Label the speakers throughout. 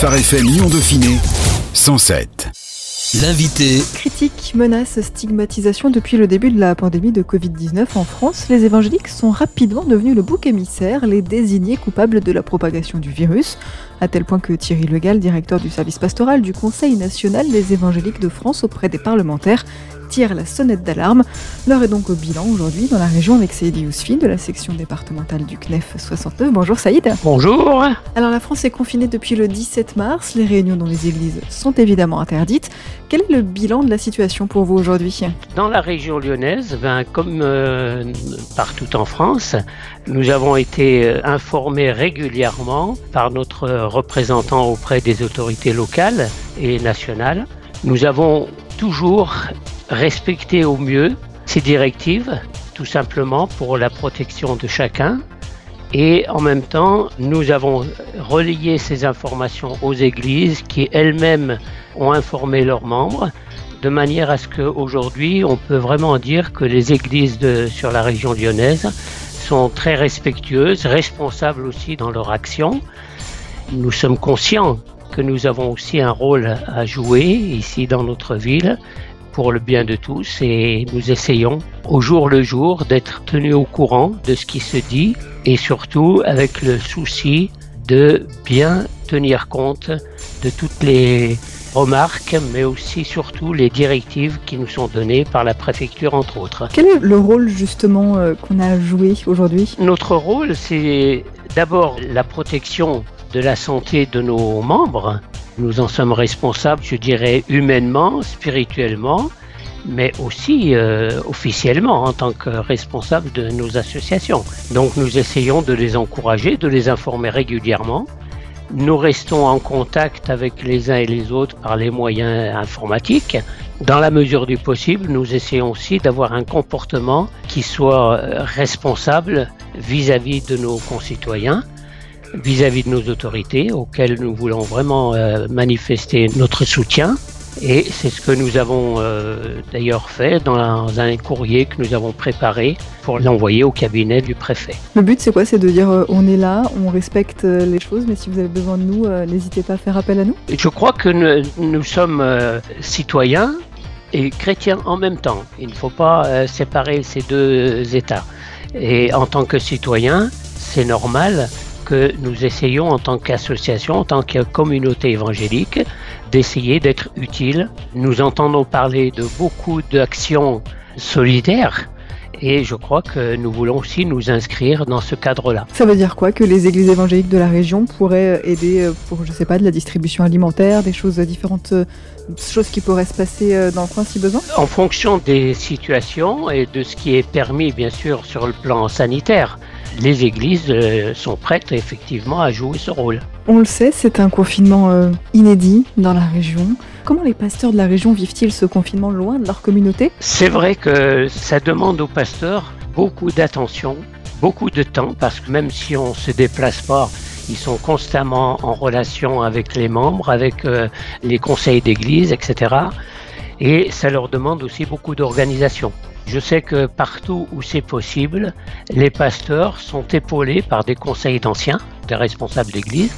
Speaker 1: Phare FM Lyon Dauphiné 107. L'invité.
Speaker 2: Critique, menace, stigmatisation depuis le début de la pandémie de Covid-19 en France, les évangéliques sont rapidement devenus le bouc émissaire, les désignés coupables de la propagation du virus, à tel point que Thierry Legal, directeur du service pastoral du Conseil national des évangéliques de France auprès des parlementaires, tire la sonnette d'alarme. L'heure est donc au bilan aujourd'hui dans la région avec Saïd Yousfi de la section départementale du CNEF 69. Bonjour Saïd.
Speaker 3: Bonjour.
Speaker 2: Alors la France est confinée depuis le 17 mars. Les réunions dans les églises sont évidemment interdites. Quel est le bilan de la situation pour vous aujourd'hui
Speaker 3: Dans la région lyonnaise, ben, comme euh, partout en France, nous avons été euh, informés régulièrement par notre représentant auprès des autorités locales et nationales. Nous avons toujours respecter au mieux ces directives, tout simplement pour la protection de chacun. Et en même temps, nous avons relayé ces informations aux églises qui elles-mêmes ont informé leurs membres, de manière à ce qu'aujourd'hui, on peut vraiment dire que les églises sur la région lyonnaise sont très respectueuses, responsables aussi dans leur action. Nous sommes conscients que nous avons aussi un rôle à jouer ici dans notre ville pour le bien de tous et nous essayons au jour le jour d'être tenus au courant de ce qui se dit et surtout avec le souci de bien tenir compte de toutes les remarques, mais aussi surtout les directives qui nous sont données par la préfecture, entre autres.
Speaker 2: Quel est le rôle justement euh, qu'on a joué aujourd'hui?
Speaker 3: Notre rôle, c'est d'abord la protection de la santé de nos membres, nous en sommes responsables, je dirais, humainement, spirituellement, mais aussi euh, officiellement en tant que responsables de nos associations. Donc nous essayons de les encourager, de les informer régulièrement. Nous restons en contact avec les uns et les autres par les moyens informatiques. Dans la mesure du possible, nous essayons aussi d'avoir un comportement qui soit euh, responsable vis-à-vis -vis de nos concitoyens vis-à-vis de nos autorités auxquelles nous voulons vraiment euh, manifester notre soutien. Et c'est ce que nous avons euh, d'ailleurs fait dans un, courrier que nous avons préparé pour l'envoyer au cabinet du préfet.
Speaker 2: Le but c'est quoi? C'est de dire euh, on est là, on respecte les choses, mais si vous avez besoin de nous, n'hésitez pas à faire appel à nous
Speaker 3: Je crois que nous, nous sommes citoyens et chrétiens en même temps. Il ne faut pas séparer ces deux états. Et en tant que citoyen, c'est normal que nous essayons en tant qu'association, en tant que communauté évangélique, d'essayer d'être utile. Nous entendons parler de beaucoup d'actions solidaires. Et je crois que nous voulons aussi nous inscrire dans ce cadre-là.
Speaker 2: Ça veut dire quoi Que les églises évangéliques de la région pourraient aider euh, pour, je sais pas, de la distribution alimentaire, des choses différentes, euh, choses qui pourraient se passer euh, dans le coin si besoin?
Speaker 3: En fonction des situations et de ce qui est permis, bien sûr, sur le plan sanitaire les églises euh, sont prêtes effectivement à jouer ce rôle.
Speaker 2: On le sait, c'est un confinement euh, inédit dans la région. Comment les pasteurs de la région vivent-ils ce confinement loin de leur communauté?
Speaker 3: C'est vrai que ça demande aux pasteurs beaucoup d'attention, beaucoup de temps, parce que même si on ne se déplace pas, ils sont constamment en relation avec les membres, avec euh, les conseils d'église, etc. Et ça leur demande aussi beaucoup d'organisation. Je sais que partout où c'est possible, les pasteurs sont épaulés par des conseils d'anciens, des responsables d'église,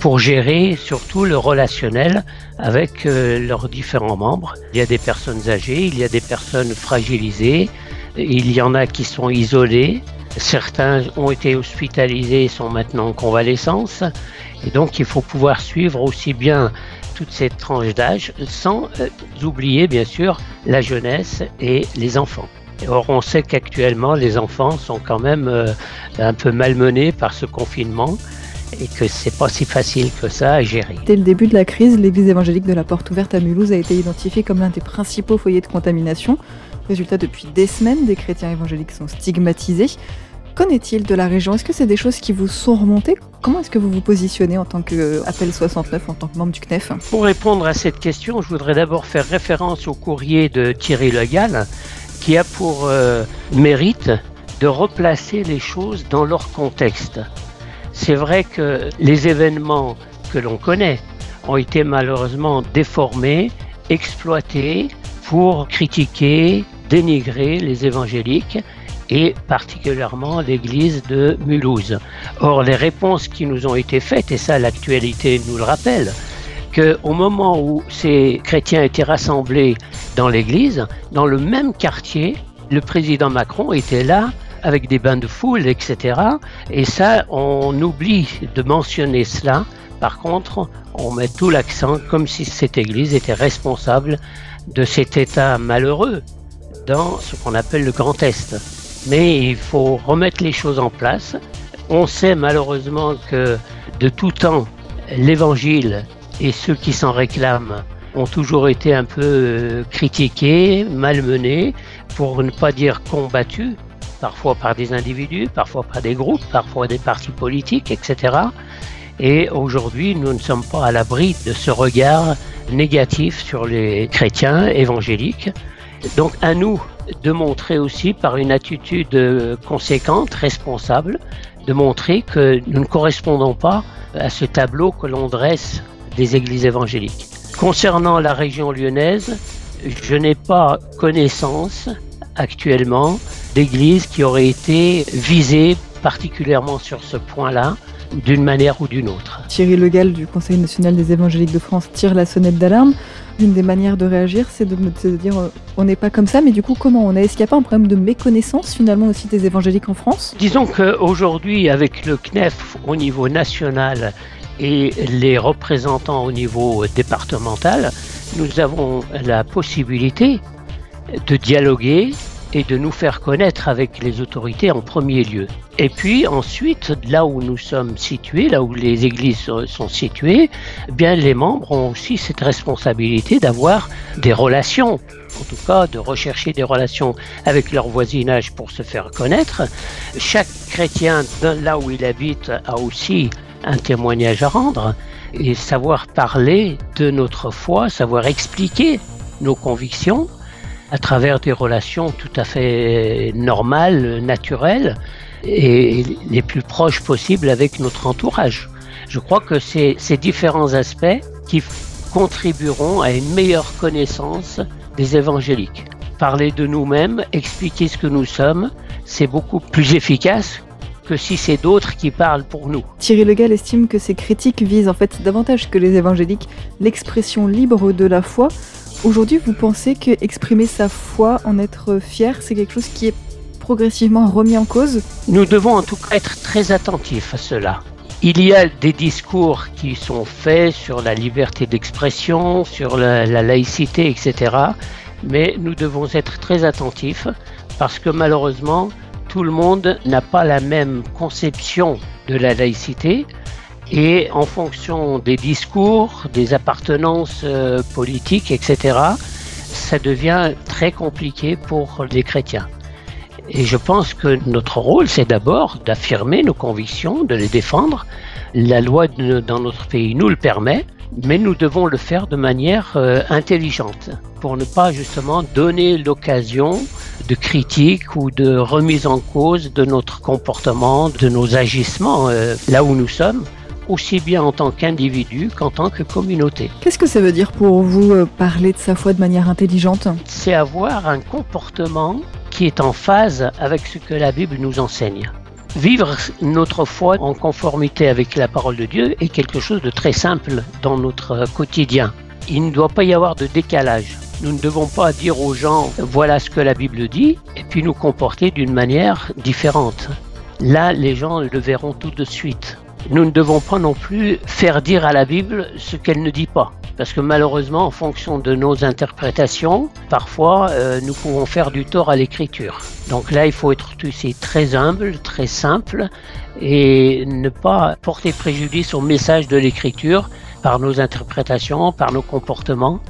Speaker 3: pour gérer surtout le relationnel avec euh, leurs différents membres. Il y a des personnes âgées, il y a des personnes fragilisées, il y en a qui sont isolées, certains ont été hospitalisés et sont maintenant en convalescence. Et donc il faut pouvoir suivre aussi bien toute cette tranche d'âge sans euh, oublier bien sûr la jeunesse et les enfants. Or, on sait qu'actuellement, les enfants sont quand même euh, un peu malmenés par ce confinement et que c'est pas si facile que ça à gérer.
Speaker 2: Dès le début de la crise, l'église évangélique de la Porte Ouverte à Mulhouse a été identifiée comme l'un des principaux foyers de contamination. Résultat, depuis des semaines, des chrétiens évangéliques sont stigmatisés. Qu'en est-il de la région? Est-ce que c'est des choses qui vous sont remontées? Comment est-ce que vous vous positionnez en tant qu'appel 69, en tant que membre du CNEF
Speaker 3: Pour répondre à cette question, je voudrais d'abord faire référence au courrier de Thierry Legal, qui a pour euh, mérite de replacer les choses dans leur contexte. C'est vrai que les événements que l'on connaît ont été malheureusement déformés, exploités pour critiquer, dénigrer les évangéliques et particulièrement l'église de Mulhouse. Or, les réponses qui nous ont été faites, et ça l'actualité nous le rappelle, qu'au moment où ces chrétiens étaient rassemblés dans l'église, dans le même quartier, le président Macron était là avec des bains de foule, etc. Et ça, on oublie de mentionner cela. Par contre, on met tout l'accent comme si cette église était responsable de cet état malheureux dans ce qu'on appelle le Grand Est. Mais il faut remettre les choses en place. On sait malheureusement que de tout temps, l'évangile et ceux qui s'en réclament ont toujours été un peu euh, critiqués, malmenés, pour ne pas dire combattus, parfois par des individus, parfois par des groupes, parfois des partis politiques, etc. Et aujourd'hui, nous ne sommes pas à l'abri de ce regard négatif sur les chrétiens évangéliques. Donc à nous de montrer aussi par une attitude conséquente, responsable, de montrer que nous ne correspondons pas à ce tableau que l'on dresse des églises évangéliques. Concernant la région lyonnaise, je n'ai pas connaissance actuellement d'églises qui auraient été visées particulièrement sur ce point-là d'une manière ou d'une autre.
Speaker 2: Thierry Legal du Conseil national des évangéliques de France tire la sonnette d'alarme. Une des manières de réagir, c'est de, de, dire euh, on n'est pas comme ça, mais du coup, comment on est? Est-ce qu'il n'y a pas un problème de méconnaissance finalement aussi des évangéliques en France?
Speaker 3: Disons qu'aujourd'hui, avec le CNEF au niveau national et les représentants au niveau départemental, nous avons la possibilité de dialoguer et de nous faire connaître avec les autorités en premier lieu. Et puis ensuite, là où nous sommes situés, là où les églises sont situées, eh bien les membres ont aussi cette responsabilité d'avoir des relations, en tout cas de rechercher des relations avec leur voisinage pour se faire connaître. Chaque chrétien, là où il habite, a aussi un témoignage à rendre et savoir parler de notre foi, savoir expliquer nos convictions à travers des relations tout à fait normales, naturelles et les plus proches possibles avec notre entourage. Je crois que c'est ces différents aspects qui contribueront à une meilleure connaissance des évangéliques. Parler de nous-mêmes, expliquer ce que nous sommes, c'est beaucoup plus efficace que si c'est d'autres qui parlent pour nous.
Speaker 2: Thierry Legal estime que ces critiques visent en fait davantage que les évangéliques l'expression libre de la foi. Aujourd'hui, vous pensez que exprimer sa foi, en être fier, c'est quelque chose qui est progressivement remis en cause?
Speaker 3: Nous devons en tout cas être très attentifs à cela. Il y a des discours qui sont faits sur la liberté d'expression, sur la, la laïcité, etc. Mais nous devons être très attentifs parce que malheureusement, tout le monde n'a pas la même conception de la laïcité et en fonction des discours, des appartenances euh, politiques, etc., ça devient très compliqué pour les chrétiens. Et je pense que notre rôle, c'est d'abord d'affirmer nos convictions, de les défendre. La loi dans notre pays nous le permet, mais nous devons le faire de manière euh, intelligente pour ne pas justement donner l'occasion de critique ou de remise en cause de notre comportement, de nos agissements euh, là où nous sommes aussi bien en tant qu'individu qu'en tant que communauté.
Speaker 2: Qu'est-ce que ça veut dire pour vous euh, parler de sa foi de manière intelligente?
Speaker 3: C'est avoir un comportement qui est en phase avec ce que la Bible nous enseigne. Vivre notre foi en conformité avec la parole de Dieu est quelque chose de très simple dans notre quotidien. Il ne doit pas y avoir de décalage. Nous ne devons pas dire aux gens voilà ce que la Bible dit et puis nous comporter d'une manière différente. Là, les gens le verront tout de suite. Nous ne devons pas non plus faire dire à la Bible ce qu'elle ne dit pas. Parce que malheureusement, en fonction de nos interprétations, parfois, euh, nous pouvons faire du tort à l'écriture. Donc là, il faut être aussi très humble, très simple, et ne pas porter préjudice au message de l'écriture par nos interprétations, par nos comportements.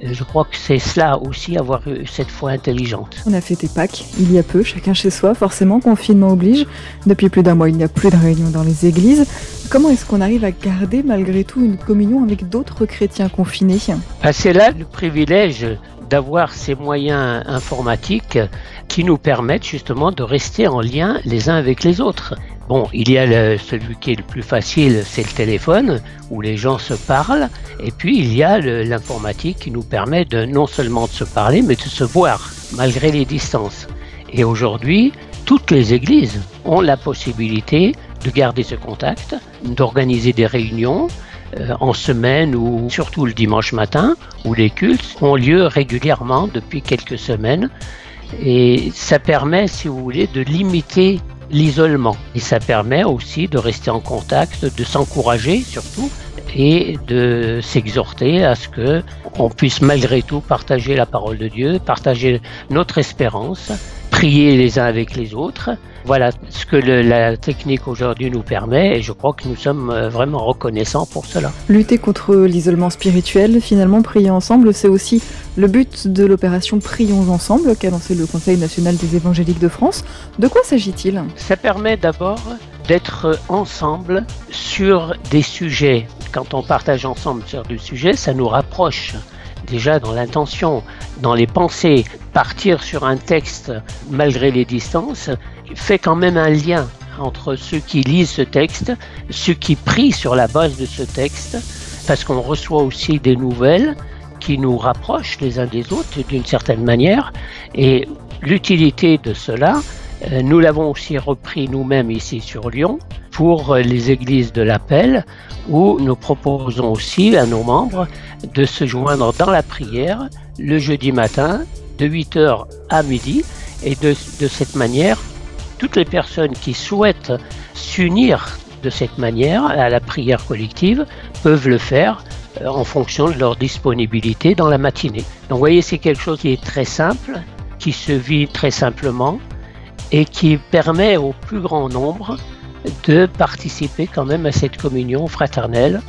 Speaker 3: Je crois que c'est cela aussi, avoir cette foi intelligente.
Speaker 2: On a fêté Pâques il y a peu, chacun chez soi, forcément, confinement oblige. Depuis plus d'un mois, il n'y a plus de réunions dans les églises. Comment est-ce qu'on arrive à garder malgré tout une communion avec d'autres chrétiens confinés?
Speaker 3: Ah, C'est là le privilège d'avoir ces moyens informatiques qui nous permettent justement de rester en lien les uns avec les autres. Bon, il y a celui qui est le plus facile, c'est le téléphone, où les gens se parlent, et puis il y a l'informatique qui nous permet de non seulement de se parler, mais de se voir, malgré les distances. Et aujourd'hui, toutes les églises ont la possibilité de garder ce contact, d'organiser des réunions euh, en semaine ou surtout le dimanche matin, où les cultes ont lieu régulièrement depuis quelques semaines. Et ça permet, si vous voulez, de limiter l'isolement. Et ça permet aussi de rester en contact, de s'encourager surtout, et de s'exhorter à ce que on puisse malgré tout partager la parole de Dieu, partager notre espérance, prier les uns avec les autres. Voilà ce que la technique aujourd'hui nous permet et je crois que nous sommes euh, vraiment reconnaissants pour cela.
Speaker 2: Lutter contre l'isolement spirituel, finalement prier ensemble, c'est aussi le but de l'opération Prions ensemble qu'a lancé le Conseil national des évangéliques de France. De quoi s'agit-il?
Speaker 3: Ça permet d'abord d'être ensemble sur des sujets. Quand on partage ensemble sur des sujets, ça nous rapproche déjà dans l'intention, dans les pensées, partir sur un texte malgré les distances fait quand même un lien entre ceux qui lisent ce texte, ceux qui prient sur la base de ce texte, parce qu'on reçoit aussi des nouvelles qui nous rapprochent les uns des autres d'une certaine manière. Et l'utilité de cela, euh, nous l'avons aussi repris nous-mêmes ici sur Lyon pour les églises de l'appel, où nous proposons aussi à nos membres de se joindre dans la prière le jeudi matin de 8h à midi. Et de, de cette manière, toutes les personnes qui souhaitent s'unir de cette manière à la prière collective peuvent le faire euh, en fonction de leur disponibilité dans la matinée. Donc vous voyez, c'est quelque chose qui est très simple, qui se vit très simplement et qui permet au plus grand nombre de participer quand même à cette communion fraternelle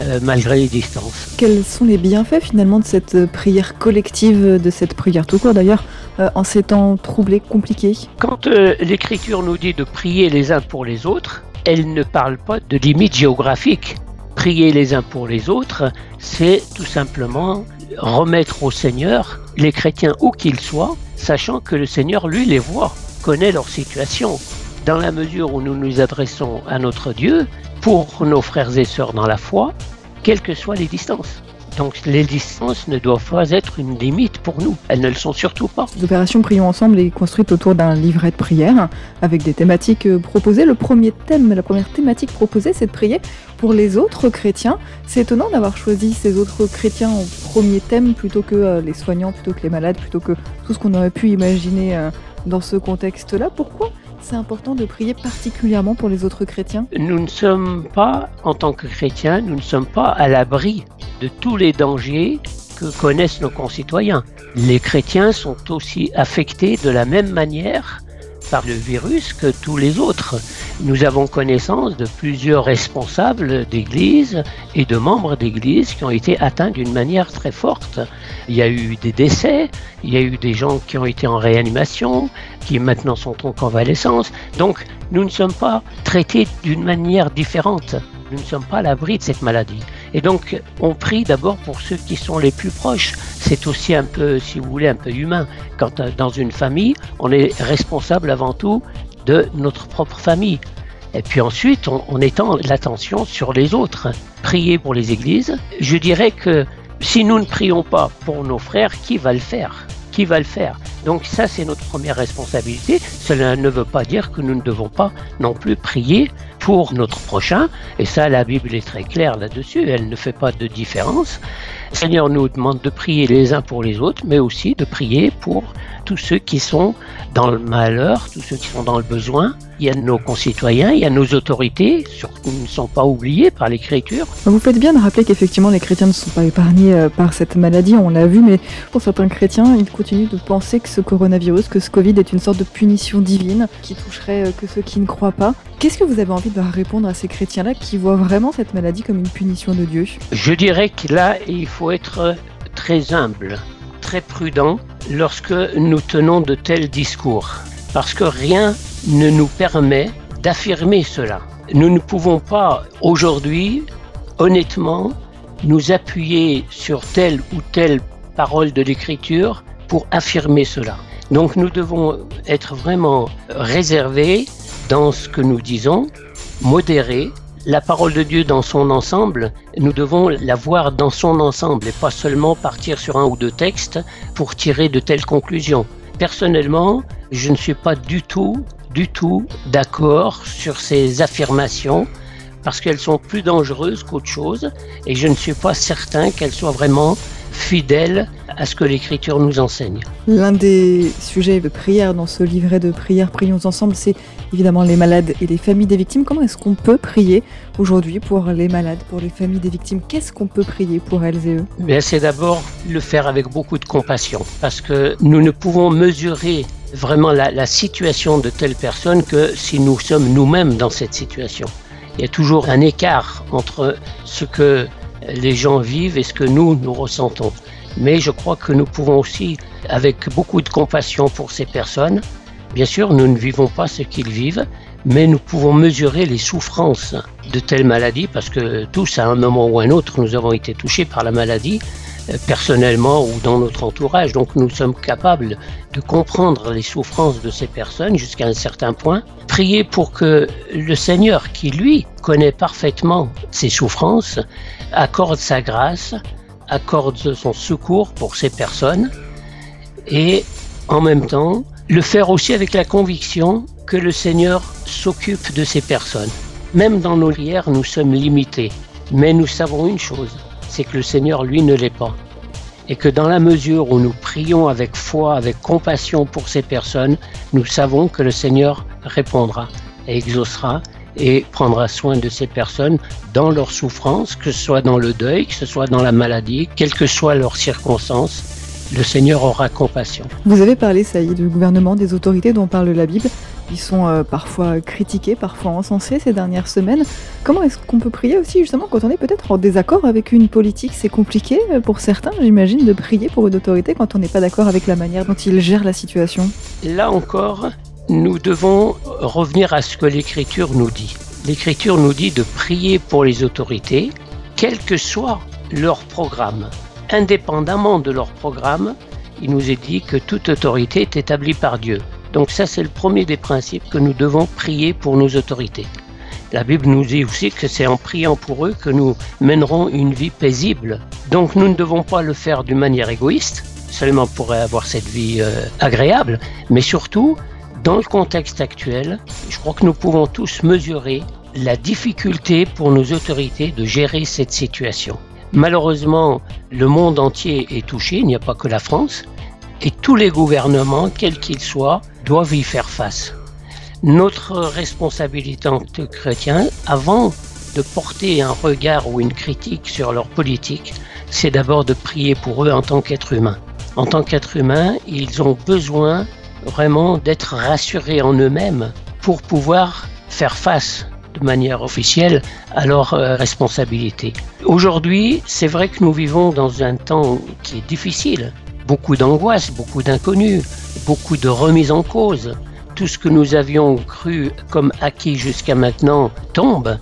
Speaker 3: euh, malgré les distances.
Speaker 2: Quels sont les bienfaits finalement de cette prière collective, de cette prière tout court d'ailleurs, euh, en ces temps troublés, compliqués?
Speaker 3: Quand euh, l'Écriture nous dit de prier les uns pour les autres, elle ne parle pas de limites géographiques. Prier les uns pour les autres, c'est tout simplement remettre au Seigneur les chrétiens où qu'ils soient, sachant que le Seigneur, lui, les voit, connaît leur situation. Dans la mesure où nous nous adressons à notre Dieu, pour nos frères et sœurs dans la foi, quelles que soient les distances. Donc les distances ne doivent pas être une limite pour nous. Elles ne le sont surtout pas.
Speaker 2: L'opération Prions ensemble est construite autour d'un livret de prière avec des thématiques euh, proposées. Le premier thème, la première thématique proposée, c'est de prier pour les autres chrétiens. C'est étonnant d'avoir choisi ces autres chrétiens en premier thème plutôt que euh, les soignants, plutôt que les malades, plutôt que tout ce qu'on aurait pu imaginer euh, dans ce contexte-là. Pourquoi c'est important de prier particulièrement pour les autres chrétiens
Speaker 3: Nous ne sommes pas, en tant que chrétiens, nous ne sommes pas à l'abri de tous les dangers que connaissent nos concitoyens. Les chrétiens sont aussi affectés de la même manière par le virus que tous les autres. Nous avons connaissance de plusieurs responsables d'église et de membres d'église qui ont été atteints d'une manière très forte. Il y a eu des décès, il y a eu des gens qui ont été en réanimation, qui maintenant sont en convalescence. Donc nous ne sommes pas traités d'une manière différente. Nous ne sommes pas à l'abri de cette maladie. Et donc, on prie d'abord pour ceux qui sont les plus proches. C'est aussi un peu, si vous voulez, un peu humain. Quand euh, dans une famille, on est responsable avant tout de notre propre famille. Et puis ensuite, on, on étend l'attention sur les autres. Prier pour les églises. Je dirais que si nous ne prions pas pour nos frères, qui va le faire? Qui va le faire Donc ça, c'est notre première responsabilité. Cela ne veut pas dire que nous ne devons pas non plus prier pour notre prochain. Et ça, la Bible est très claire là-dessus. Elle ne fait pas de différence. Seigneur nous demande de prier les uns pour les autres, mais aussi de prier pour tous ceux qui sont dans le malheur, tous ceux qui sont dans le besoin. Il y a nos concitoyens, il y a nos autorités, surtout ne sont pas oubliés par l'Écriture.
Speaker 2: Vous faites bien de rappeler qu'effectivement les chrétiens ne sont pas épargnés euh, par cette maladie, on l'a vu, mais pour certains chrétiens, ils continuent de penser que ce coronavirus, que ce Covid est une sorte de punition divine qui toucherait euh, que ceux qui ne croient pas. Qu'est-ce que vous avez envie de répondre à ces chrétiens-là qui voient vraiment cette maladie comme une punition de Dieu?
Speaker 3: Je dirais que là, il faut être très humble, très prudent lorsque nous tenons de tels discours, parce que rien ne nous permet d'affirmer cela. Nous ne pouvons pas aujourd'hui, honnêtement, nous appuyer sur telle ou telle parole de l'Écriture pour affirmer cela. Donc nous devons être vraiment réservés dans ce que nous disons, modérés. La parole de Dieu dans son ensemble, nous devons la voir dans son ensemble et pas seulement partir sur un ou deux textes pour tirer de telles conclusions. personnellement, je ne suis pas du tout, du tout d'accord sur ces affirmations parce qu'elles sont plus dangereuses qu'autre chose et je ne suis pas certain qu'elles soient vraiment fidèles à ce que l'Écriture nous enseigne.
Speaker 2: L'un des sujets de prière dans ce livret de prière Prions ensemble, c'est évidemment les malades et les familles des victimes. Comment est-ce qu'on peut prier aujourd'hui pour les malades, pour les familles des victimes? Qu'est-ce qu'on peut prier pour elles et eux?
Speaker 3: Bien, C'est d'abord le faire avec beaucoup de compassion parce que nous ne pouvons mesurer vraiment la, la situation de telle personne que si nous sommes nous-mêmes dans cette situation. Il y a toujours un écart entre ce que les gens vivent et ce que nous, nous ressentons. Mais je crois que nous pouvons aussi, avec beaucoup de compassion pour ces personnes, bien sûr, nous ne vivons pas ce qu'ils vivent, mais nous pouvons mesurer les souffrances de telles maladies, parce que tous, à un moment ou un autre, nous avons été touchés par la maladie, personnellement ou dans notre entourage. Donc nous sommes capables de comprendre les souffrances de ces personnes jusqu'à un certain point. Prier pour que le Seigneur, qui lui connaît parfaitement ces souffrances, accorde sa grâce, accorde son secours pour ces personnes et en même temps le faire aussi avec la conviction que le Seigneur s'occupe de ces personnes. Même dans nos prières, nous sommes limités, mais nous savons une chose, c'est que le Seigneur, lui, ne l'est pas. Et que dans la mesure où nous prions avec foi, avec compassion pour ces personnes, nous savons que le Seigneur répondra et exaucera et prendra soin de ces personnes dans leur souffrance, que ce soit dans le deuil, que ce soit dans la maladie, quelles que soient leurs circonstances. Le Seigneur aura compassion.
Speaker 2: Vous avez parlé, est, du gouvernement, des autorités dont parle la Bible. Ils sont euh, parfois critiqués, parfois encensés ces dernières semaines. Comment est-ce qu'on peut prier aussi justement quand on est peut-être en désaccord avec une politique? C'est compliqué euh, pour certains, j'imagine, de prier pour une autorité quand on n'est pas d'accord avec la manière dont il gère la situation.
Speaker 3: Là encore, nous devons revenir à ce que l'Écriture nous dit. L'Écriture nous dit de prier pour les autorités, quel que soit leur programme. Indépendamment de leur programme, il nous est dit que toute autorité est établie par Dieu. Donc ça, c'est le premier des principes que nous devons prier pour nos autorités. La Bible nous dit aussi que c'est en priant pour eux que nous mènerons une vie paisible. Donc nous ne devons pas le faire d'une manière égoïste, seulement pour avoir cette vie euh, agréable, mais surtout, dans le contexte actuel, je crois que nous pouvons tous mesurer la difficulté pour nos autorités de gérer cette situation. Malheureusement, le monde entier est touché, il n'y a pas que la France, et tous les gouvernements, quels qu'ils soient, doivent y faire face. Notre responsabilité en tant que chrétiens, avant de porter un regard ou une critique sur leur politique, c'est d'abord de prier pour eux en tant qu'êtres humains. En tant qu'êtres humains, ils ont besoin vraiment d'être rassurés en eux-mêmes pour pouvoir faire face de manière officielle à leurs euh, responsabilités. Aujourd'hui, c'est vrai que nous vivons dans un temps qui est difficile. Beaucoup d'angoisse, beaucoup d'inconnus, beaucoup de remises en cause. Tout ce que nous avions cru comme acquis jusqu'à maintenant tombe,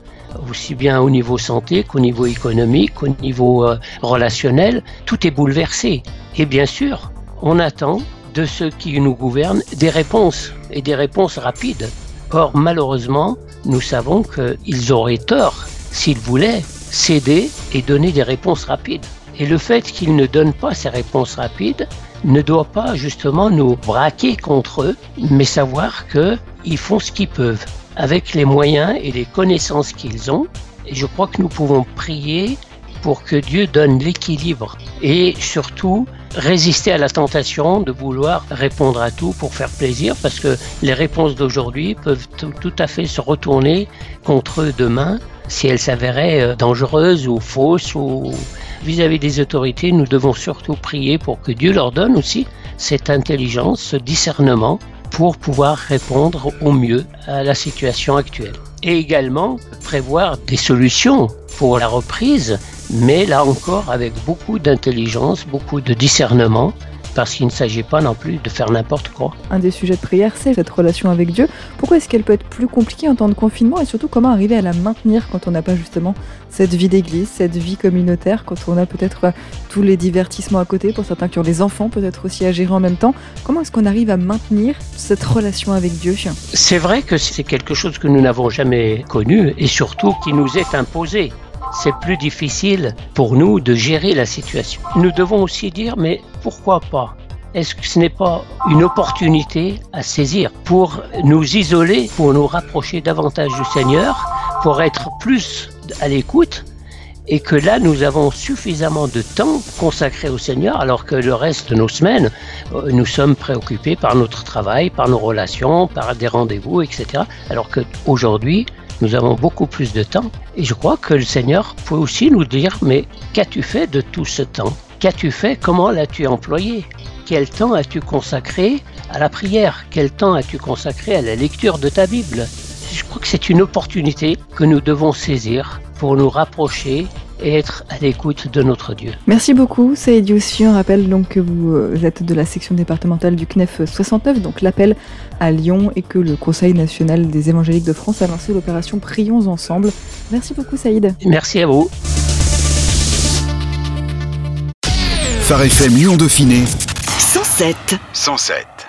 Speaker 3: aussi bien au niveau santé qu'au niveau économique, au niveau euh, relationnel. Tout est bouleversé. Et bien sûr, on attend de ceux qui nous gouvernent des réponses et des réponses rapides. Or, malheureusement, nous savons qu'ils auraient tort s'ils voulaient céder et donner des réponses rapides. Et le fait qu'ils ne donnent pas ces réponses rapides ne doit pas justement nous braquer contre eux, mais savoir qu'ils font ce qu'ils peuvent avec les moyens et les connaissances qu'ils ont. Et je crois que nous pouvons prier pour que Dieu donne l'équilibre et surtout résister à la tentation de vouloir répondre à tout pour faire plaisir parce que les réponses d'aujourd'hui peuvent tout à fait se retourner contre eux demain si elles s'avéraient euh, dangereuses ou fausses ou vis-à-vis des autorités, nous devons surtout prier pour que Dieu leur donne aussi cette intelligence, ce discernement pour pouvoir répondre au mieux à la situation actuelle. Et également prévoir des solutions pour la reprise mais là encore avec beaucoup d'intelligence, beaucoup de discernement, parce qu'il ne s'agit pas non plus de faire n'importe quoi.
Speaker 2: Un des sujets de prière, c'est cette relation avec Dieu. Pourquoi est-ce qu'elle peut être plus compliquée en temps de confinement et surtout comment arriver à la maintenir quand on n'a pas justement cette vie d'église, cette vie communautaire, quand on a peut-être euh, tous les divertissements à côté, pour certains qui ont des enfants peut-être aussi à gérer en même temps? Comment est-ce qu'on arrive à maintenir cette relation avec Dieu
Speaker 3: C'est vrai que c'est quelque chose que nous n'avons jamais connu et surtout qui nous est imposé c'est plus difficile pour nous de gérer la situation. Nous devons aussi dire, mais pourquoi pas? Est-ce que ce n'est pas une opportunité à saisir pour nous isoler, pour nous rapprocher davantage du Seigneur, pour être plus à l'écoute et que là, nous avons suffisamment de temps consacré au Seigneur, alors que le reste de nos semaines, euh, nous sommes préoccupés par notre travail, par nos relations, par des rendez-vous, etc. Alors qu'aujourd'hui, nous avons beaucoup plus de temps. Et je crois que le Seigneur peut aussi nous dire, mais qu'as-tu fait de tout ce temps? Qu'as-tu fait? Comment l'as-tu employé? Quel temps as-tu consacré à la prière? Quel temps as-tu consacré à la lecture de ta Bible? Je crois que c'est une opportunité que nous devons saisir pour nous rapprocher et être à l'écoute de notre Dieu.
Speaker 2: Merci beaucoup, Saïd Youssi. On rappelle donc que vous euh, êtes de la section départementale du CNEF 69, donc l'appel à Lyon, et que le Conseil national des évangéliques de France a lancé l'opération Prions ensemble. Merci beaucoup, Saïd.
Speaker 3: Merci à vous.
Speaker 1: Phare FM Lyon Dauphiné
Speaker 4: 107.
Speaker 1: 107.